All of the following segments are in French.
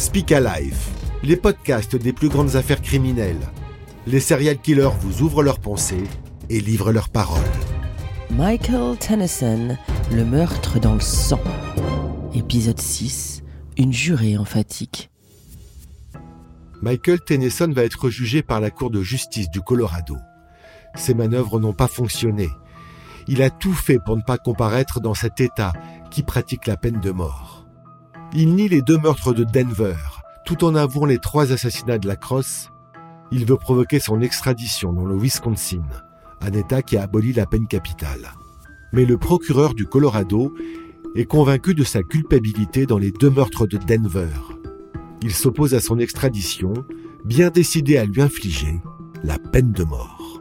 Speak Alive, les podcasts des plus grandes affaires criminelles. Les serial killers vous ouvrent leurs pensées et livrent leurs paroles. Michael Tennyson, le meurtre dans le sang. Épisode 6, une jurée emphatique. Michael Tennyson va être jugé par la Cour de justice du Colorado. Ses manœuvres n'ont pas fonctionné. Il a tout fait pour ne pas comparaître dans cet État qui pratique la peine de mort. Il nie les deux meurtres de Denver, tout en avouant les trois assassinats de la Crosse. Il veut provoquer son extradition dans le Wisconsin, un État qui a aboli la peine capitale. Mais le procureur du Colorado est convaincu de sa culpabilité dans les deux meurtres de Denver. Il s'oppose à son extradition, bien décidé à lui infliger la peine de mort.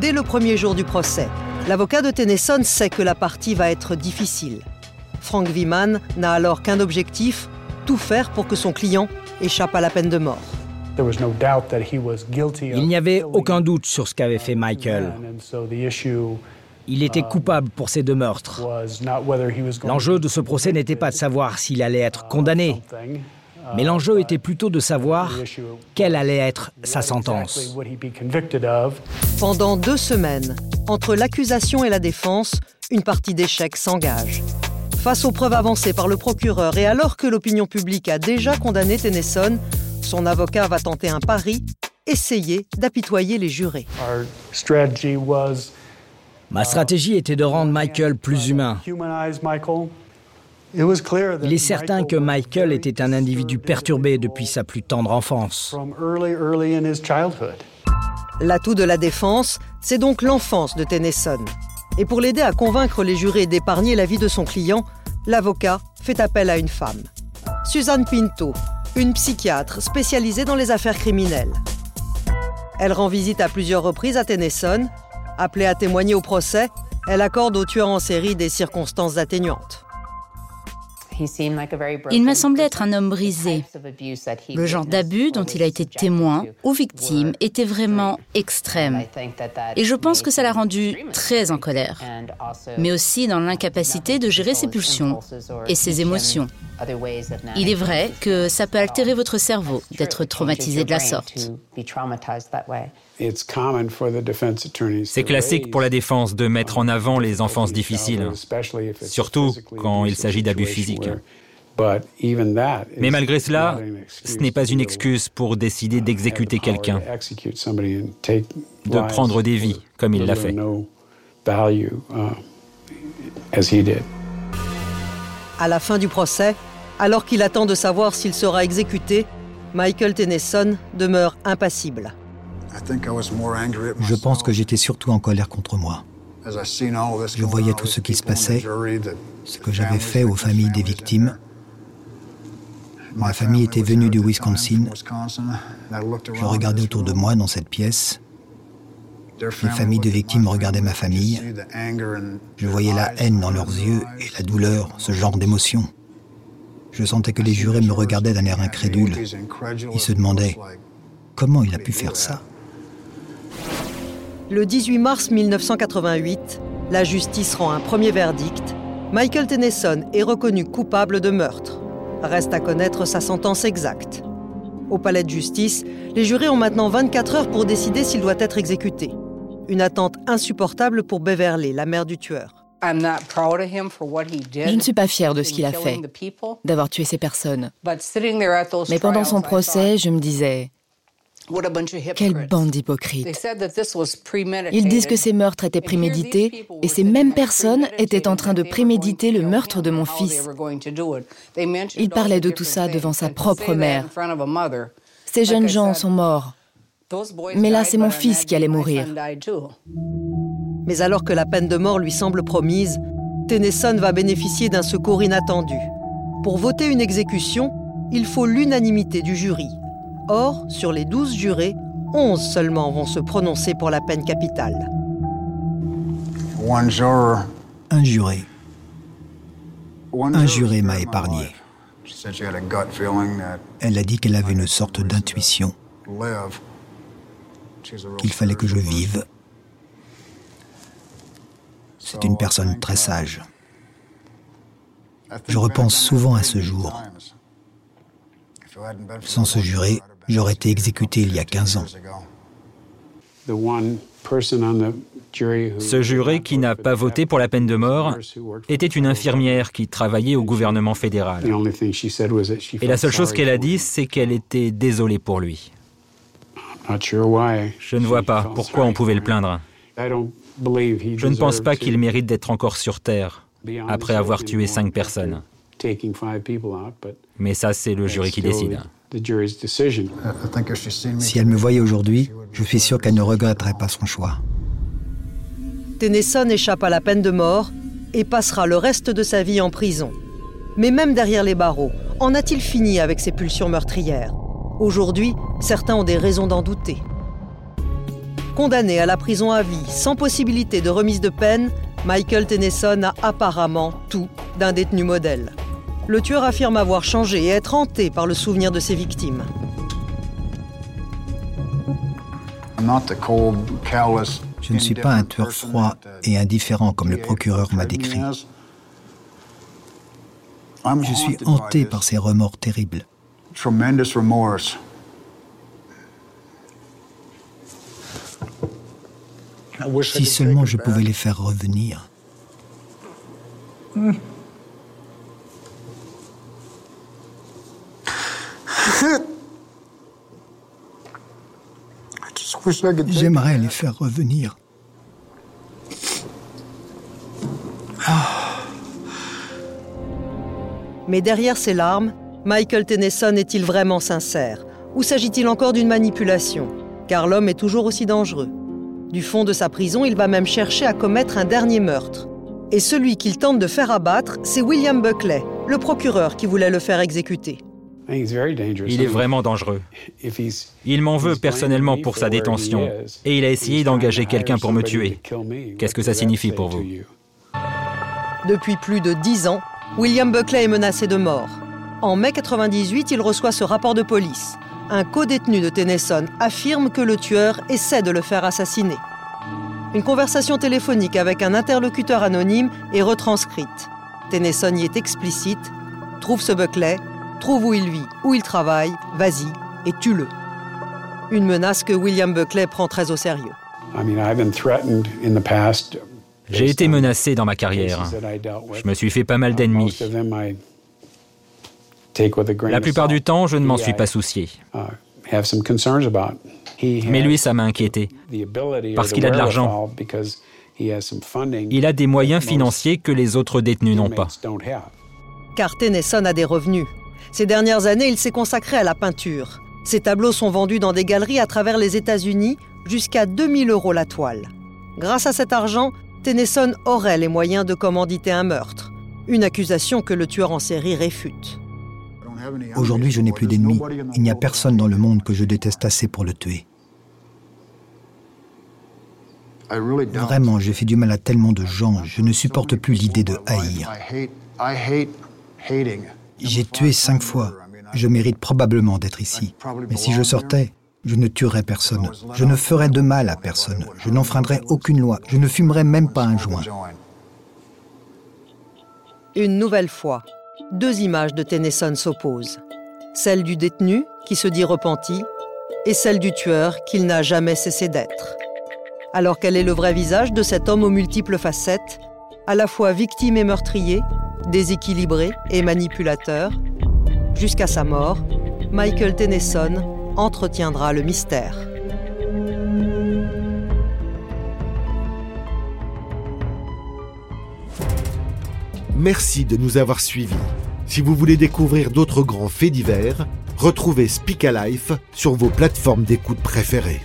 Dès le premier jour du procès, l'avocat de Tennyson sait que la partie va être difficile. Frank Wiman n'a alors qu'un objectif, tout faire pour que son client échappe à la peine de mort. Il n'y avait aucun doute sur ce qu'avait fait Michael. Il était coupable pour ces deux meurtres. L'enjeu de ce procès n'était pas de savoir s'il allait être condamné, mais l'enjeu était plutôt de savoir quelle allait être sa sentence. Pendant deux semaines, entre l'accusation et la défense, une partie d'échecs s'engage. Face aux preuves avancées par le procureur et alors que l'opinion publique a déjà condamné Tennyson, son avocat va tenter un pari, essayer d'apitoyer les jurés. Ma stratégie était de rendre Michael plus humain. Il est certain que Michael était un individu perturbé depuis sa plus tendre enfance. L'atout de la défense, c'est donc l'enfance de Tennyson. Et pour l'aider à convaincre les jurés d'épargner la vie de son client, l'avocat fait appel à une femme. Suzanne Pinto, une psychiatre spécialisée dans les affaires criminelles. Elle rend visite à plusieurs reprises à Tennyson. Appelée à témoigner au procès, elle accorde au tueur en série des circonstances atténuantes. Il m'a semblé être un homme brisé. Le genre d'abus dont il a été témoin ou victime était vraiment extrême. Et je pense que ça l'a rendu très en colère, mais aussi dans l'incapacité de gérer ses pulsions et ses émotions. Il est vrai que ça peut altérer votre cerveau d'être traumatisé de la sorte. C'est classique pour la défense de mettre en avant les enfances difficiles, surtout quand il s'agit d'abus physiques. Mais malgré cela, ce n'est pas une excuse pour décider d'exécuter quelqu'un, de prendre des vies comme il l'a fait. À la fin du procès, alors qu'il attend de savoir s'il sera exécuté, Michael Tennyson demeure impassible. Je pense que j'étais surtout en colère contre moi. Je voyais tout ce qui se passait, ce que j'avais fait aux familles des victimes. Ma famille était venue du Wisconsin. Je regardais autour de moi dans cette pièce. Les familles de victimes regardaient ma famille. Je voyais la haine dans leurs yeux et la douleur, ce genre d'émotion. Je sentais que les jurés me regardaient d'un air incrédule. Ils se demandaient comment il a pu faire ça? Le 18 mars 1988, la justice rend un premier verdict. Michael Tennyson est reconnu coupable de meurtre. Reste à connaître sa sentence exacte. Au palais de justice, les jurés ont maintenant 24 heures pour décider s'il doit être exécuté. Une attente insupportable pour Beverly, la mère du tueur. Je ne suis pas fière de ce qu'il a fait, d'avoir tué ces personnes. Mais pendant son procès, je me disais, quelle bande d'hypocrites. Ils disent que ces meurtres étaient prémédités et ces mêmes personnes étaient en train de préméditer le meurtre de mon fils. Ils parlaient de tout ça devant sa propre mère. Ces jeunes gens sont morts. Mais là, c'est mon fils qui allait mourir. Mais alors que la peine de mort lui semble promise, Tennyson va bénéficier d'un secours inattendu. Pour voter une exécution, il faut l'unanimité du jury. Or, sur les 12 jurés, 11 seulement vont se prononcer pour la peine capitale. Un juré. Un juré m'a épargné. Elle a dit qu'elle avait une sorte d'intuition, qu'il fallait que je vive. C'est une personne très sage. Je repense souvent à ce jour. Sans ce juré, j'aurais été exécuté il y a 15 ans. Ce juré qui n'a pas voté pour la peine de mort était une infirmière qui travaillait au gouvernement fédéral. Et la seule chose qu'elle a dit, c'est qu'elle était désolée pour lui. Je ne vois pas pourquoi on pouvait le plaindre. Je ne pense pas qu'il mérite d'être encore sur Terre après avoir tué cinq personnes. Mais ça, c'est le jury qui décide. Si elle me voyait aujourd'hui, je suis sûr qu'elle ne regretterait pas son choix. Tennyson échappe à la peine de mort et passera le reste de sa vie en prison. Mais même derrière les barreaux, en a-t-il fini avec ses pulsions meurtrières? Aujourd'hui, certains ont des raisons d'en douter. Condamné à la prison à vie sans possibilité de remise de peine, Michael Tennyson a apparemment tout d'un détenu modèle. Le tueur affirme avoir changé et être hanté par le souvenir de ses victimes. Je ne suis pas un tueur froid et indifférent comme le procureur m'a décrit. Je suis hanté par ces remords terribles. Si seulement je pouvais les faire revenir. J'aimerais les faire revenir. Mais derrière ces larmes, Michael Tennyson est-il vraiment sincère? Ou s'agit-il encore d'une manipulation? Car l'homme est toujours aussi dangereux. Du fond de sa prison, il va même chercher à commettre un dernier meurtre. Et celui qu'il tente de faire abattre, c'est William Buckley, le procureur qui voulait le faire exécuter. Il est vraiment dangereux. Il m'en veut personnellement pour sa détention et il a essayé d'engager quelqu'un pour me tuer. Qu'est-ce que ça signifie pour vous Depuis plus de dix ans, William Buckley est menacé de mort. En mai 98, il reçoit ce rapport de police. Un co-détenu de Tennyson affirme que le tueur essaie de le faire assassiner. Une conversation téléphonique avec un interlocuteur anonyme est retranscrite. Tennyson y est explicite. Trouve ce Buckley, Trouve où il vit, où il travaille, vas-y et tue-le. Une menace que William Buckley prend très au sérieux. J'ai été menacé dans ma carrière. Je me suis fait pas mal d'ennemis. La plupart du temps, je ne m'en suis pas soucié. Mais lui, ça m'a inquiété. Parce qu'il a de l'argent. Il a des moyens financiers que les autres détenus n'ont pas. Car Tennyson a des revenus. Ces dernières années, il s'est consacré à la peinture. Ses tableaux sont vendus dans des galeries à travers les États-Unis jusqu'à 2000 euros la toile. Grâce à cet argent, Tennyson aurait les moyens de commanditer un meurtre, une accusation que le tueur en série réfute. Aujourd'hui, je n'ai plus d'ennemis. Il n'y a personne dans le monde que je déteste assez pour le tuer. Vraiment, j'ai fait du mal à tellement de gens. Je ne supporte plus l'idée de haïr. J'ai tué cinq fois. Je mérite probablement d'être ici. Mais si je sortais, je ne tuerais personne. Je ne ferais de mal à personne. Je n'enfreindrais aucune loi. Je ne fumerais même pas un joint. Une nouvelle fois, deux images de Tennyson s'opposent. Celle du détenu, qui se dit repenti, et celle du tueur, qu'il n'a jamais cessé d'être. Alors quel est le vrai visage de cet homme aux multiples facettes, à la fois victime et meurtrier, déséquilibré et manipulateur. Jusqu'à sa mort, Michael Tennyson entretiendra le mystère. Merci de nous avoir suivis. Si vous voulez découvrir d'autres grands faits divers, retrouvez Speak Life sur vos plateformes d'écoute préférées.